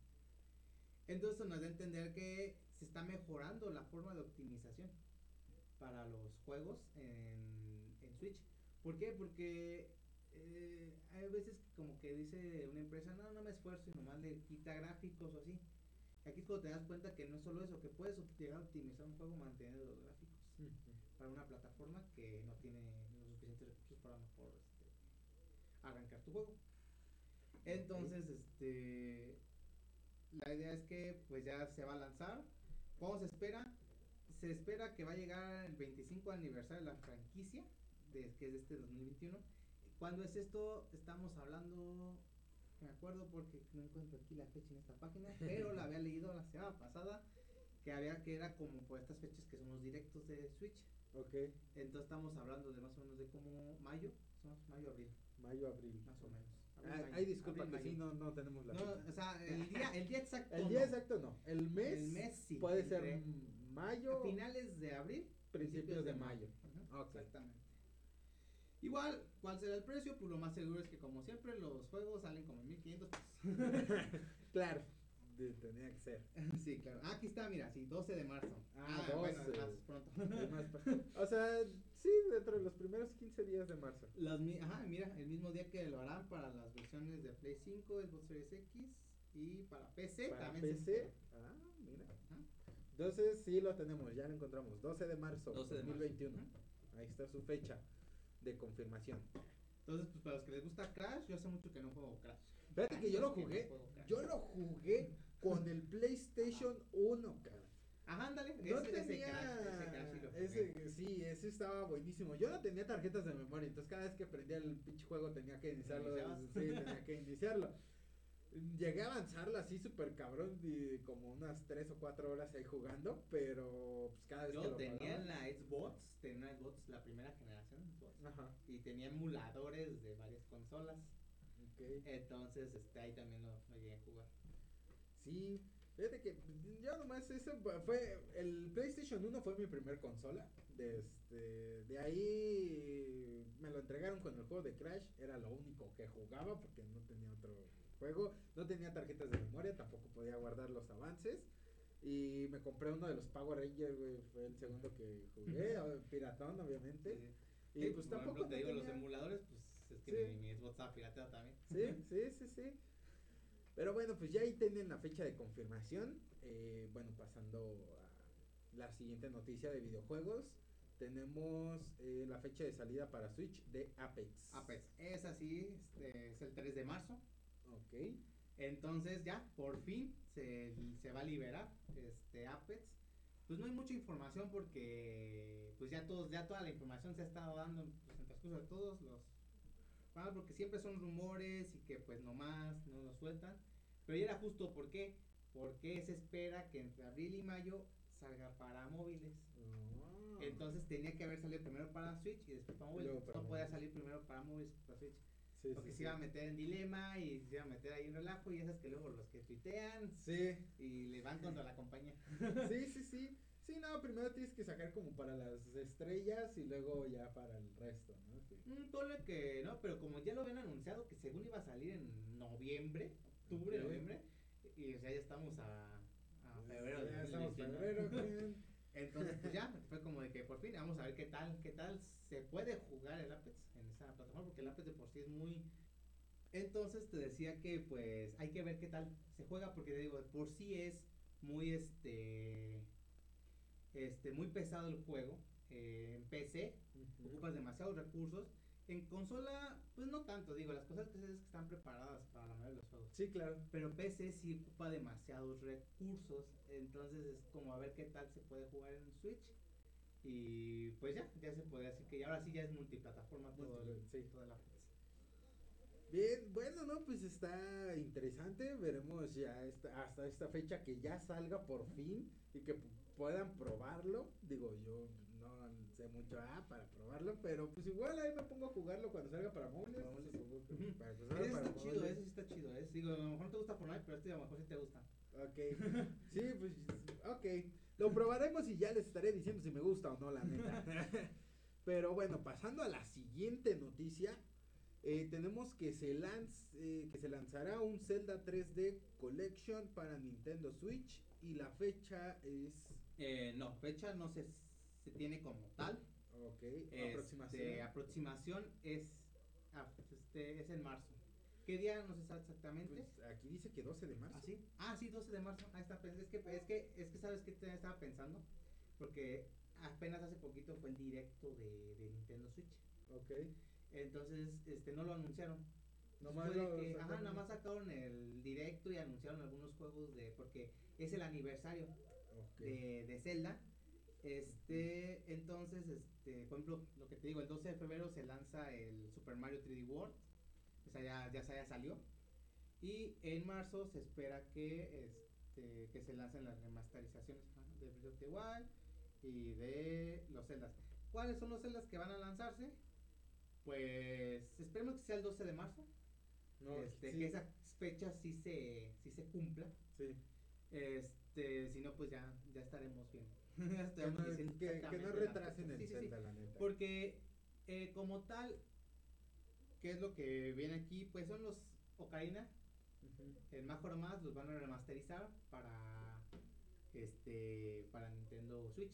Entonces nos da a entender que se está mejorando la forma de optimización para los juegos en, en Switch. ¿Por qué? Porque eh, hay veces que como que dice una empresa, no, no me esfuerzo y nomás le quita gráficos o así. Aquí es cuando te das cuenta que no es solo eso, que puedes llegar a optimizar un juego manteniendo los gráficos para una plataforma que no tiene los suficientes recursos para mejor este, arrancar tu juego. Entonces, este la idea es que pues ya se va a lanzar. ¿Cómo se espera? Se espera que va a llegar el 25 aniversario de la franquicia, de, que es de este 2021. ¿Cuándo es esto? Estamos hablando, me acuerdo porque no encuentro aquí la fecha en esta página, pero la había leído la semana pasada, que había que era como por estas fechas que son los directos de Switch. Ok. Entonces estamos hablando de más o menos de como mayo, son mayo, abril, Mayo, abril. más o menos. Abril, Ay, mayo, ay, disculpa abril, que sí, mayo. no, no tenemos la No, fecha. o sea, el día, el día exacto. El día no. exacto no. El mes, El mes sí. puede ser mayo, a finales de abril, principios de mayo. Ajá, Ok. Exactamente. Igual, ¿cuál será el precio? Pues lo más seguro es que como siempre los juegos salen como en 1500 pesos. claro, de- tenía que ser. sí, claro. Ah, aquí está, mira, sí, 12 de marzo. Ah, bueno, 12. más pronto. Más o sea, sí, dentro de los primeros 15 días de marzo. Los Ajá, mira, el mismo día que lo harán para las versiones de Play 5, Xbox Series X y para PC Para también. PC. Ah, mira. Ajá. Entonces sí lo tenemos, ya lo encontramos. 12 de marzo 12 de marzo. 2021. Ujú. Ahí está su fecha de confirmación. Entonces, pues para los que les gusta Crash, yo hace mucho que no juego Crash. Fíjate que yo lo no jugué. Yo lo jugué con el PlayStation 1, cara. Ajá, ándale. No ese, tenía. Crash, ese ese- sí, ese estaba buenísimo. Yo no tenía tarjetas de memoria, entonces cada vez que prendía el pinche juego tenía que iniciarlo. Sí, tenía que iniciarlo. Llegué a avanzarlo así súper cabrón, y como unas 3 o 4 horas ahí jugando, pero pues cada vez que Yo lo tenía en la Xbox, tenía una Xbox, la primera generación de Xbox, Ajá, y tenía emuladores de varias consolas. Entonces, este, ahí también lo, lo llegué a jugar. Sí, fíjate que yo nomás eso fue, el PlayStation 1 fue mi primer consola, de este, de ahí me lo entregaron con el juego de Crash, era lo único que jugaba porque no tenía otro juego, no tenía tarjetas de memoria, tampoco podía guardar los avances. Y me compré uno de los Power Rangers, güey, fue el segundo que jugué, o- piratón obviamente. Sí, Y pues por tampoco ejemplo, te digo, los tenía- emuladores, pues es que Sí. mi, mi Xbox estaba pirateado también. Sí, sí, sí, sí. Pero bueno, pues ya ahí tienen la fecha de confirmación. Eh, bueno, pasando a la siguiente noticia de videojuegos. Tenemos eh, la fecha de salida para Switch de Apex. Apex, es así, este, es el 3 de marzo. Ok. Entonces ya, por fin, se, se va a liberar este Apex. Pues no hay mucha información porque pues ya todos, ya toda la información se ha estado dando pues, en transcurso de todos los ah, porque siempre son rumores y que pues nomás no lo sueltan. Pero ya era justo, ¿por qué? Porque se espera que entre abril y mayo salga para móviles. Ah. Entonces tenía que haber salido primero para Switch y después para móviles. No podía salir primero para móviles para Switch. Sí, porque sí, se iba a meter en dilema y se iba a meter ahí en relajo y esas que luego los que tuitean Sí, y le van contra la compañía. sí, sí, sí. Sí, no, primero tienes que sacar como para las estrellas y luego ya para el resto, ¿no? Sí. Mm, ponle que no, pero como ya lo habían anunciado que según iba a salir en noviembre, octubre, noviembre, y o sea, ya estamos a, a febrero Ya estamos 2019. febrero. Entonces, pues ya, fue como de que por fin vamos a ver qué tal, qué tal se puede jugar el Apex esa plataforma, porque el Apex de por sí es muy... Entonces te decía que pues hay que ver qué tal se juega, porque te digo, por sí es muy este... Este, muy pesado el juego. eh, en PC Ujú. ocupas demasiados recursos. En consola, pues no tanto, digo, las cosas es que están preparadas para la mayoría de los juegos. Sí, claro. Pero PC sí ocupa demasiados recursos, entonces es como a ver qué tal se puede jugar en Switch. Y pues ya, ya se puede decir que ya ahora sí ya es multiplataforma todo el, sí. todo el Apex. Bien, bueno, no, pues está interesante. Veremos ya esta- hasta esta fecha que ya salga por fin y que pu- puedan probarlo. Digo, yo no sé mucho ah, para probarlo, pero pues igual ahí me pongo a jugarlo cuando salga para móviles. Para Ujú. para para está chido, móviles. ese sí está chido. Es, digo, a lo mejor no te gusta Fortnite, pero este a lo mejor sí te gusta. Ok. Sí, pues, ok. Lo probaremos y ya les estaré diciendo si me gusta o no, la neta. Pero bueno, pasando a la siguiente noticia, eh, tenemos que se, lanz, eh, que se lanzará un Zelda 3D Collection para Nintendo Switch y la fecha es... Eh, no, fecha no se, se tiene como tal. Ok, Este, aproximación. aproximación es, ah, este, es en marzo. ¿Qué día? No se sabe exactamente. Pues, aquí dice que 12 de marzo. ¿Ah, sí? Ah, sí, 12 de marzo. Ahí está. pues, Es que, es que, es que ¿sabes qué estaba pensando? Porque apenas hace poquito fue el directo de, de Nintendo Switch. Ok. Entonces, este, no lo anunciaron. Nomás lo que- ajá, nada más sacaron el directo y anunciaron algunos juegos de, porque es el aniversario Ok. de, de Zelda. Este, entonces, este, por ejemplo, lo que te digo, el 12 de febrero se lanza el Super Mario 3D World. Sea, ya, ya, ya salió. Y en marzo se espera que, este, que se lancen las remasterizaciones de Breath of the Wild y de los Zeldas. ¿Cuáles son los Zeldas que van a lanzarse? Pues esperemos que sea el 12 de marzo. No, este, sí, Que esa fecha sí se, sí se cumpla. sí. Este, si no, pues ya, ya estaremos viendo. Ya Que estaremos no, diciendo que- que no retrasen el. Zelda, la neta. Porque eh, como tal, ¿qué es lo que viene aquí? Pues son los Ocarina, Ujú. el Majora Más, los van a remasterizar para este para Nintendo Switch.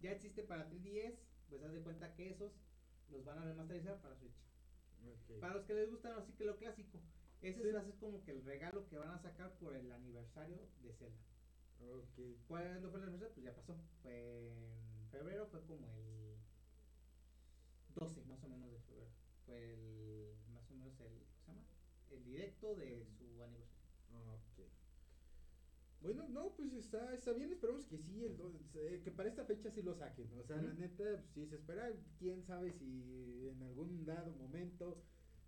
Ya existe para 3DS, pues haz de cuenta que esos los van a remasterizar para Switch. Para los que les gustan así que lo clásico, ese Sí. ser como que el regalo que van a sacar por el aniversario de Zelda. Ok. ¿Cuándo fue el aniversario? Pues ya pasó. Fue en febrero, fue como el 12 más o menos de febrero. Fue el más o menos el, ¿cómo se llama? El directo de su aniversario. Ok. Bueno, no, pues está, está bien, esperemos que sí, el eh, que para esta fecha sí lo saquen. O sea, la neta, pues, si se espera, quién sabe si en algún dado momento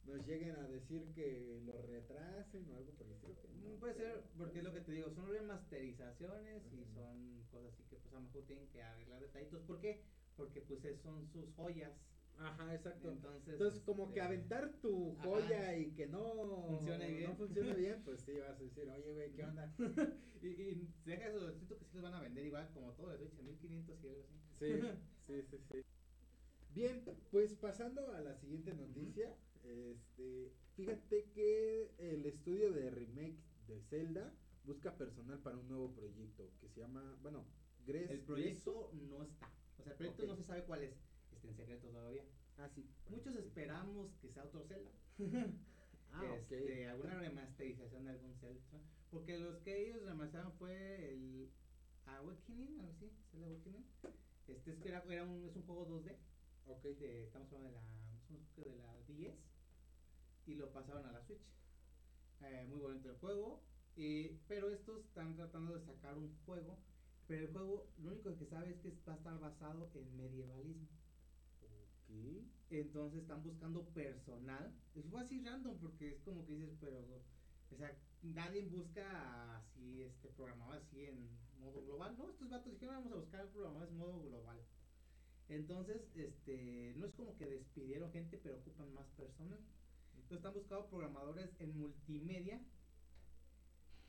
nos lleguen a decir que lo retrasen o algo por el estilo. no Mm, Puede ser, porque es lo que te digo, son remasterizaciones y son cosas así que pues a lo mejor tienen que arreglar detallitos. ¿Por qué? Porque pues es- son sus joyas. Ajá, exacto. Entonces, Entonces, como que este, aventar tu ajá. joya y que no Funcione bien. no funcione bien, pues sí, vas a decir, oye, güey, ¿qué onda? y, y deja eso, siento que sí los van a vender igual como todo de Switch en 1500 y algo así. Sí, sí, sí, sí. Bien, pues pasando a la siguiente noticia, este, fíjate que el estudio de remake de Zelda busca personal para un nuevo proyecto que se llama, bueno, Gres, El proyecto no está. O sea, el proyecto no se sabe cuál es. Está en secreto todavía. Ah, sí. Muchos esperamos que sea otro Zelda. Ah, este, ok. alguna remasterización de algún Zelda. Porque los que ellos remasterizaron fue el Awakening, algo así, Zelda Awakening. Este es que era, era un, es un juego 2D. Ok. de- estamos hablando de la, de la 10 y lo pasaron a la Switch. Eh, muy bonito el juego, y, pero estos están tratando de sacar un juego, pero el juego lo único que sabe es que va a estar basado en medievalismo. Ok. Entonces están buscando personal. Fue así random porque es como que dices, pero, o sea, nadie busca así, este, programado así en modo global. No, estos vatos dijeron vamos a buscar programadores modo global. Entonces, este, no es como que despidieron gente, pero ocupan más personas. Entonces están buscando programadores en multimedia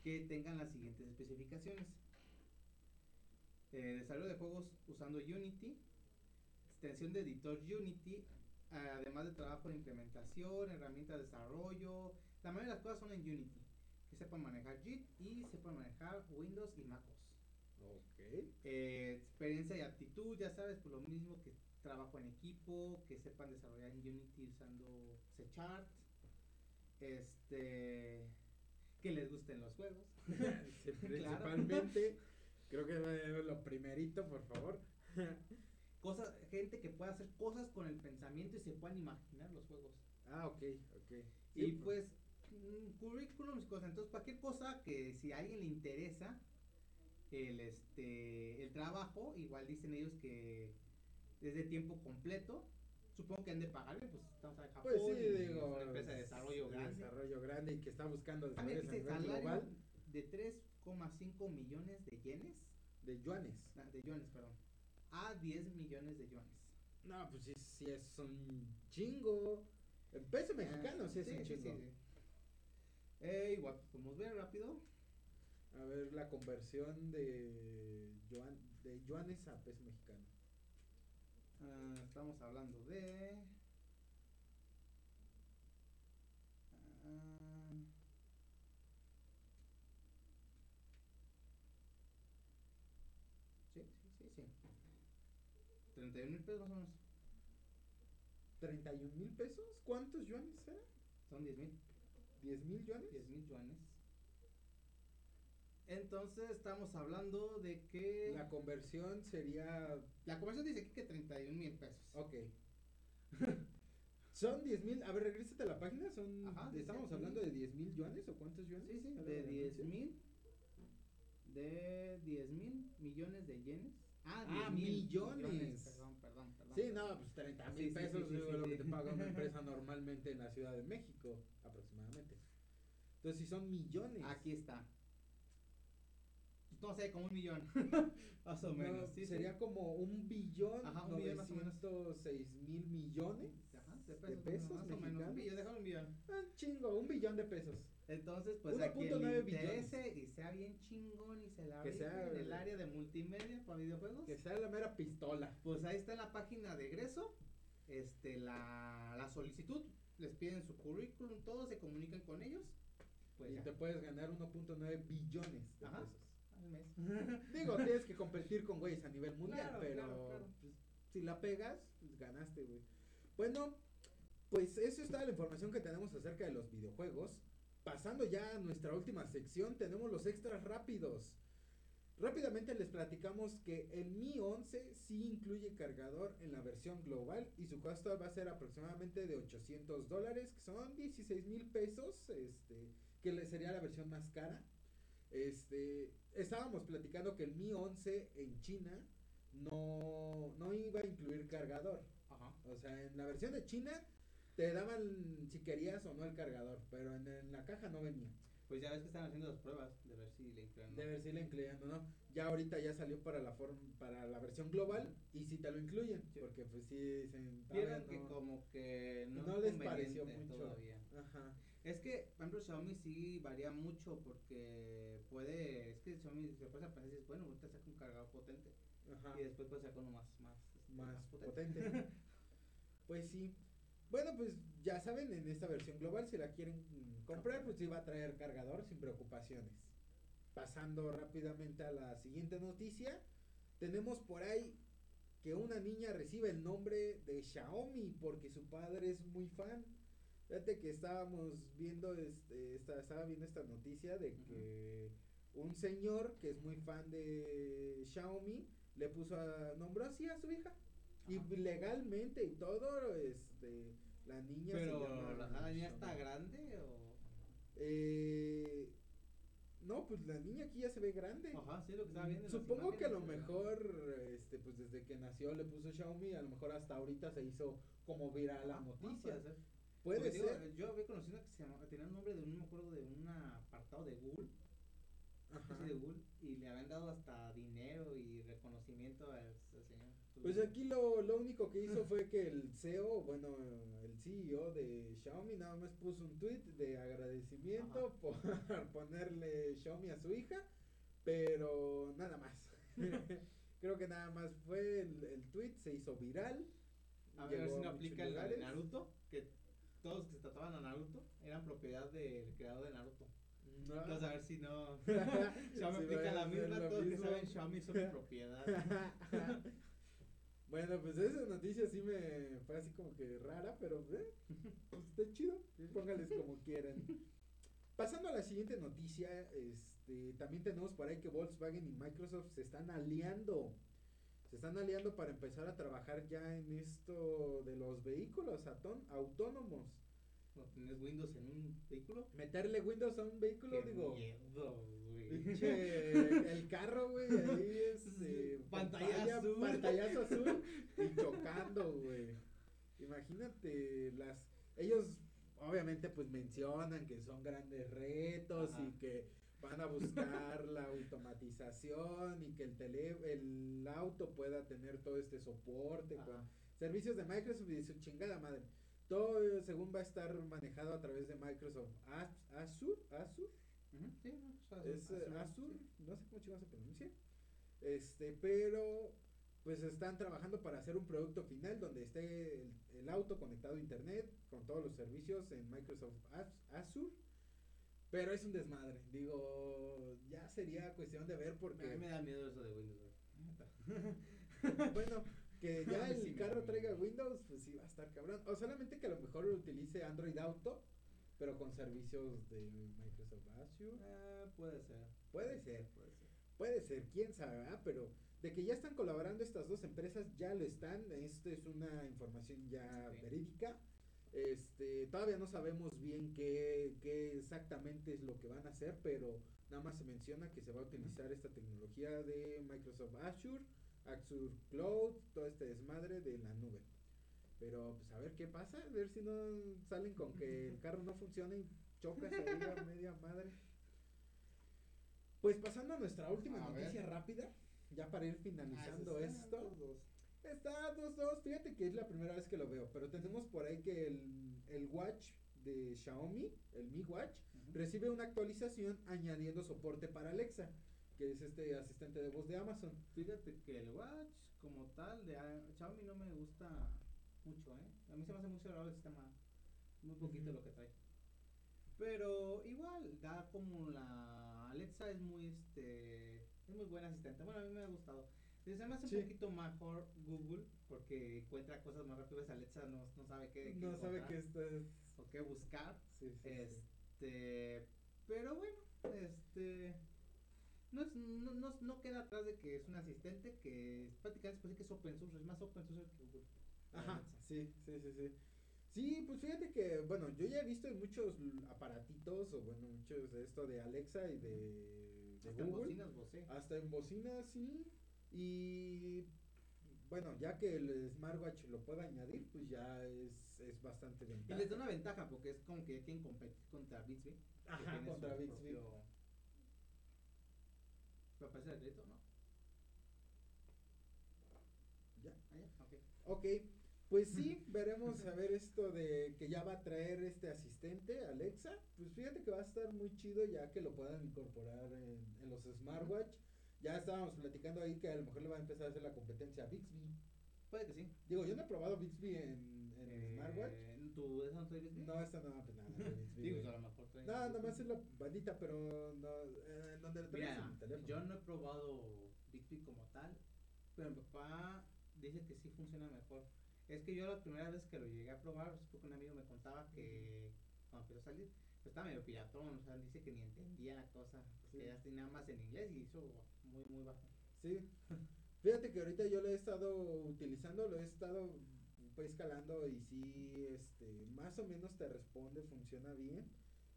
que tengan las siguientes especificaciones. Eh, desarrollo de juegos usando Unity, extensión de editor Unity, además de trabajo de implementación, herramientas de desarrollo. La mayoría de las cosas son en Unity. Que sepan manejar JIT y sepan manejar Windows y MacOS. Ok. Eh, experiencia y aptitud, ya sabes, por lo mismo que trabajo en equipo, que sepan desarrollar en Unity usando C Chart, este, que les gusten los juegos. Principalmente, creo que es lo primerito, por favor. Cosas, gente que pueda hacer cosas con el pensamiento y se puedan imaginar los juegos. Ah, ok, ok. y Sí, pues, mm, currículums, cosas. Entonces, cualquier cosa que si a alguien le interesa el, este, el trabajo, igual dicen ellos que es de tiempo completo. Supongo que han de pagarle, pues estamos en Japón. Pues sí, y digo. es una empresa de desarrollo de grande. Desarrollo grande y que está buscando nivel salario global de 3,5 millones de yenes, de yuanes. ah, de yuanes, perdón, a 10 millones de yuanes. No, pues sí, sí es un chingo. En peso mexicano sí es un chingo. Eh, igual, pues, podemos ver rápido. A ver la conversión de, yuan, de yuanes a peso mexicano. Ah, estamos hablando de. ah, sí, sí, sí, sí. 31 mil pesos más o menos. ¿31 mil pesos? ¿Cuántos yuanes eran? Son 10 mil. ¿10 mil yuanes? 10 mil yuanes. Entonces estamos hablando de que. La conversión sería. La conversión dice aquí que 31 mil pesos. Ok. Son 10 mil. A ver, regrésate a la página. Son, Ajá, ¿Estamos aquí. hablando de 10 mil yuanes o cuántos yuanes? Sí, sí, de la 10 conversión. mil. De 10 mil millones de yenes. Ah, Ah, 10 mil millones. Perdón, perdón, perdón. Sí, no, pues 30 Sí, mil sí, pesos sí, es lo que te paga una empresa normalmente en la Ciudad de México, aproximadamente. Entonces, si son millones. Aquí está. No sé, como un millón. más o No, menos. Sí, sería como un billón, Ajá, un billón más o menos. 906 mil millones Ajá, de de pesos, pesos más o menos. Billón, un billón. Ah, chingo, un billón de pesos. Entonces, pues a quien 1.9 le billones. interese y sea bien chingón y se la Que sea- en el área de multimedia para videojuegos. Que sea la mera pistola. Pues ahí está en la página de egreso, este, la, la solicitud, les piden su currículum, todo, se comunican con ellos, pues y ya, te puedes ganar 1.9 billones de Ajá. pesos. al mes. Digo, tienes que competir con güeyes a nivel mundial, Claro, pero claro, claro. pues, si la pegas, pues ganaste, güey. Bueno, pues eso es toda la información que tenemos acerca de los videojuegos. Pasando ya a nuestra última sección, tenemos los extras rápidos. Rápidamente les platicamos que el Mi 11 sí incluye cargador en la versión global y su costo va a ser aproximadamente de 800 dólares, que son 16 mil pesos, este, que le sería la versión más cara. Este, estábamos platicando que el Mi 11 en China no, no iba a incluir cargador. Ajá. O sea, en la versión de China te daban si querías o no el cargador, pero en, en la caja no venía. Pues ya ves que están haciendo las pruebas de ver si le incluyen. o no. De ver si le incluían o no. Ya ahorita ya salió para la forma, para la versión global y si te lo incluyen, Sí. porque pues sí dicen todavía Vieron que no. como que no, No es les pareció mucho. todavía. Ajá. Es que, por ejemplo, Xiaomi sí varía mucho porque puede, es que Xiaomi se puede pensar y dices, bueno, ahorita saca un cargador potente Ajá. y después puede sacar uno más, más, este, más potente. pues sí. Bueno, pues ya saben, en esta versión global, si la quieren comprar, pues sí va a traer cargador sin preocupaciones. Pasando rápidamente a la siguiente noticia, tenemos por ahí que una niña recibe el nombre de Xiaomi porque su padre es muy fan. Fíjate que estábamos viendo, este, esta- estaba viendo esta noticia de que un señor que es muy fan de Xiaomi le puso a, nombró así a su hija. Y legalmente y todo, este, la niña Pero se llama la, la niña está grande o Eh, no, pues la niña aquí ya se ve grande. Ajá, sí, lo que estaba viendo. Supongo que a lo mejor, este, pues desde que nació le puso Xiaomi, a lo mejor hasta ahorita se hizo como viral la Ajá, noticia. puede ser. Puede Porque, digo, ser. yo había conocido que se llamaba, tenía el nombre de un, no me acuerdo, de un apartado de Google Ajá. de Google, y le habían dado hasta dinero y reconocimiento al. Pues aquí lo, lo único que hizo fue que el CEO, bueno, el CEO de Xiaomi nada más puso un tweet de agradecimiento por ponerle Xiaomi a su hija, pero nada más. Creo que nada más fue el, el tweet, se hizo viral. A ver, llegó si no a aplica la de. Naruto, que todos los que se trataban a Naruto eran propiedad del creador de Naruto. No. Entonces, a ver si no. Sí, Xiaomi aplica la a misma, todos que saben Xiaomi son propiedad. Bueno, pues esa noticia sí me fue así como que rara, pero eh, pues está chido. Póngales como quieran. Pasando a la siguiente noticia, este, también tenemos por ahí que Volkswagen y Microsoft se están aliando. Se están aliando para empezar a trabajar ya en esto de los vehículos atón- autónomos. ¿No tienes Windows en un vehículo? Meterle Windows a un vehículo, Qué digo. miedo. Pinche, el carro, güey, ahí este, Pantalla pantalla- azul. Pantallazo azul y chocando, güey. Imagínate las, ellos obviamente pues mencionan que son grandes retos Ajá. y que van a buscar la automatización y que el tele, el auto pueda tener todo este soporte con servicios de Microsoft y su chingada madre. Todo eh, según va a estar manejado a través de Microsoft Az- Azure, Sí, no, pues, es eh, Azure, Azure, sí. no sé cómo chingados se pronuncia. Este, pero pues están trabajando para hacer un producto final donde esté el, el auto conectado a internet con todos los servicios en Microsoft Az- Azure. Pero es un desmadre, digo, ya sería cuestión de ver A mí porque me da miedo eso de Windows, güey. bueno, que ya el sí carro traiga. Windows, pues sí va a estar cabrón. O solamente que a lo mejor utilice Android Auto, pero con servicios de Microsoft Azure. Ah, puede ser. Puede ser. Puede ser. Puede ser, quién sabe, pero de que ya están colaborando estas dos empresas, ya lo están. Esto es una información ya Sí. verídica. Este, todavía no sabemos bien qué, qué exactamente es lo que van a hacer, pero nada más se menciona que se va a utilizar esta tecnología de Microsoft Azure, Azure Cloud, todo este desmadre de la nube. Pero pues a ver qué pasa, a ver si no salen con que el carro no funciona y chocas ahí a media madre. Pues pasando a nuestra última A ver. noticia rápida, ya para ir finalizando Ah, esto. Está 2-2, fíjate que es la primera vez que lo veo, pero tenemos por ahí que el, el Watch de Xiaomi, el Mi Watch, recibe una actualización añadiendo soporte para Alexa, que es este asistente de voz de Amazon. Fíjate que el Watch como tal de ah, Xiaomi no me gusta mucho, ¿eh? A mí se me hace muy cerrado el sistema, muy poquito Ujú. lo que trae. Pero igual, da como la Alexa es muy este es muy buena asistente. Bueno, a mí me ha gustado. Se me hace Sí. un poquito mejor Google porque encuentra cosas más rápidas. Alexa no, no sabe qué, qué No sabe que esto es... o qué buscar. Sí, sí. Este, pero bueno, este no, es, no, no, no queda atrás de que es un asistente que es prácticamente decir que es open source, es más open source que Google. Ajá, sí, sí, sí, sí. Sí, pues fíjate que, bueno, yo ya he visto en muchos aparatitos, o bueno, muchos de esto de Alexa y de, de Hasta en bocinas. Hasta en bocinas, sí. Y bueno, ya que el smartwatch lo pueda añadir, pues ya es, es bastante Y ventaja. les da una ventaja porque es como que quieren competir contra Bixby. Ajá, contra Bixby. ¿Me aparece el crédito, no? Ya. Ah, ya, ok. Ok, pues sí, veremos a ver esto de que ya va a traer este asistente, Alexa. Pues fíjate que va a estar muy chido ya que lo puedan incorporar en, en los smartwatch. Ya estábamos platicando ahí que a lo mejor le va a empezar a hacer la competencia a Bixby. Puede que sí. Digo, yo no he probado Bixby en, en Eh, smartwatch. ¿Tu esa no trae Bixby? No, esta no, pues nada, Bixby. Digo, a lo mejor trae No, nomás es la bandita, pero no, eh, donde lo traes en Mira, el teléfono. yo no he probado Bixby como tal, pero mi papá dice que sí funciona mejor. Es que yo la primera vez que lo llegué a probar, es porque un amigo me contaba que cuando empezó a salir, pues estaba medio piratón, o sea, dice que ni entendía la cosa, porque Sí. ya tenía más en inglés y hizo muy, muy bajo. Sí. Fíjate que ahorita yo lo he estado utilizando, lo he estado pues escalando y sí, este, más o menos te responde, funciona bien,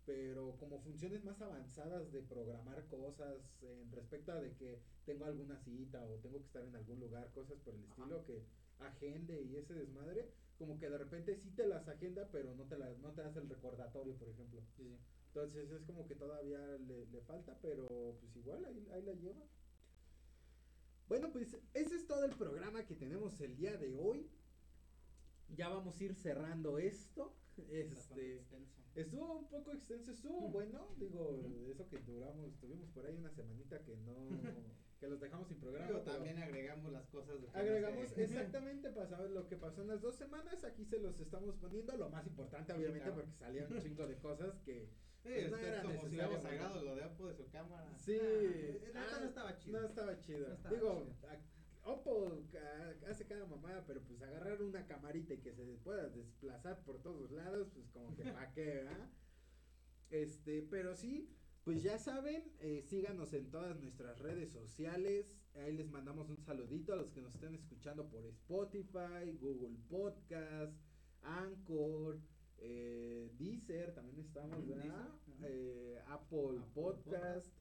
pero como funciones más avanzadas de programar cosas en respecto a de que tengo alguna cita o tengo que estar en algún lugar, cosas por el Ajá. estilo que agende y ese desmadre, como que de repente sí te las agenda, pero no te las, no te hace el recordatorio, por ejemplo. Sí, sí. Entonces es como que todavía le, le falta, pero pues igual ahí, ahí la lleva. Bueno, pues ese es todo el programa que tenemos el día de hoy. Ya vamos a ir cerrando esto. Este, estuvo un poco extenso, estuvo bueno, digo, eso que duramos, tuvimos por ahí una semanita que no, que los dejamos sin programa. Pero también agregamos las cosas. De no Agregamos sé. exactamente lo que pasó en las dos semanas, aquí se los estamos poniendo, lo más importante Sí, obviamente claro. porque salían un chingo de cosas que Sí, pues, no usted era como si hubiéramos ¿no? agregado lo de Oppo de su cámara. Sí, Ah, neta ah, no estaba chido. No estaba chido. No estaba Digo, chido. a- Oppo hace cada mamada, pero pues agarrar una camarita y que se pueda desplazar por todos lados, pues como que pa' qué, ¿verdad? Este, pero sí, pues ya saben, eh, síganos en todas nuestras redes sociales. Ahí les mandamos un saludito a los que nos estén escuchando por Spotify, Google Podcast, Anchor, eh, Deezer, también estamos, ¿verdad? Eh, Apple, Apple Podcast.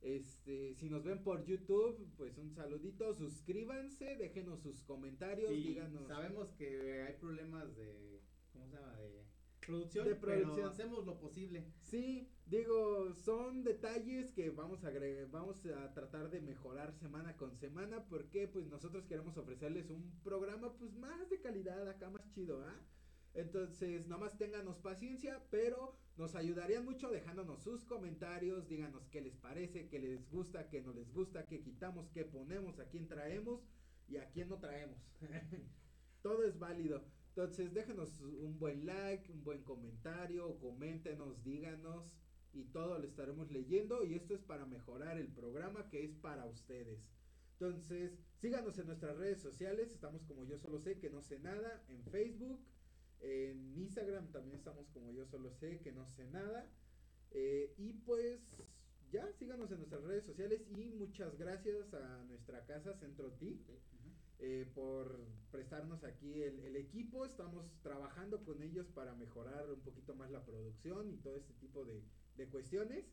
Este, si nos ven por YouTube, pues un saludito, suscríbanse, déjenos sus comentarios, Sí, díganos. sabemos que hay problemas de, ¿cómo se llama? De producción, De producción. pero hacemos lo posible. Sí, digo, son detalles que vamos a agregar, vamos a tratar de mejorar semana con semana porque pues nosotros queremos ofrecerles un programa pues más de calidad, acá más chido, ¿ah? Entonces, nomás ténganos paciencia, pero nos ayudarían mucho dejándonos sus comentarios, díganos qué les parece, qué les gusta, qué no les gusta, qué quitamos, qué ponemos, a quién traemos y a quién no traemos. Todo es válido. Entonces, déjenos un buen like, un buen comentario, coméntenos, díganos y todo lo estaremos leyendo y esto es para mejorar el programa que es para ustedes. Entonces, síganos en nuestras redes sociales, estamos como yo solo sé que no sé nada, en Facebook, en Instagram también estamos como yo solo sé que no sé nada. Eh, y pues ya, síganos en nuestras redes sociales y muchas gracias a nuestra casa Centro TIC eh, por prestarnos aquí el, el equipo. Estamos trabajando con ellos para mejorar un poquito más la producción y todo este tipo de, de cuestiones.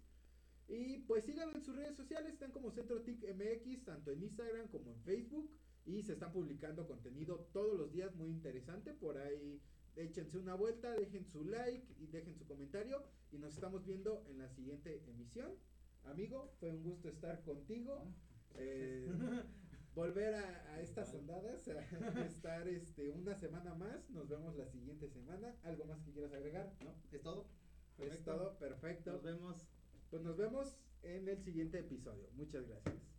Y pues síganlo en sus redes sociales, están como Centro TIC MX, tanto en Instagram como en Facebook. Y se están publicando contenido todos los días muy interesante. Por ahí échense una vuelta, dejen su like y dejen su comentario. Y nos estamos viendo en la siguiente emisión. Amigo, fue un gusto estar contigo. Eh, volver a, a estas Igual. ondadas, a estar este una semana más. Nos vemos la siguiente semana. ¿Algo más que quieras agregar? ¿No? ¿Es todo? Es todo, perfecto. Nos vemos. Pues nos vemos en el siguiente episodio. Muchas gracias.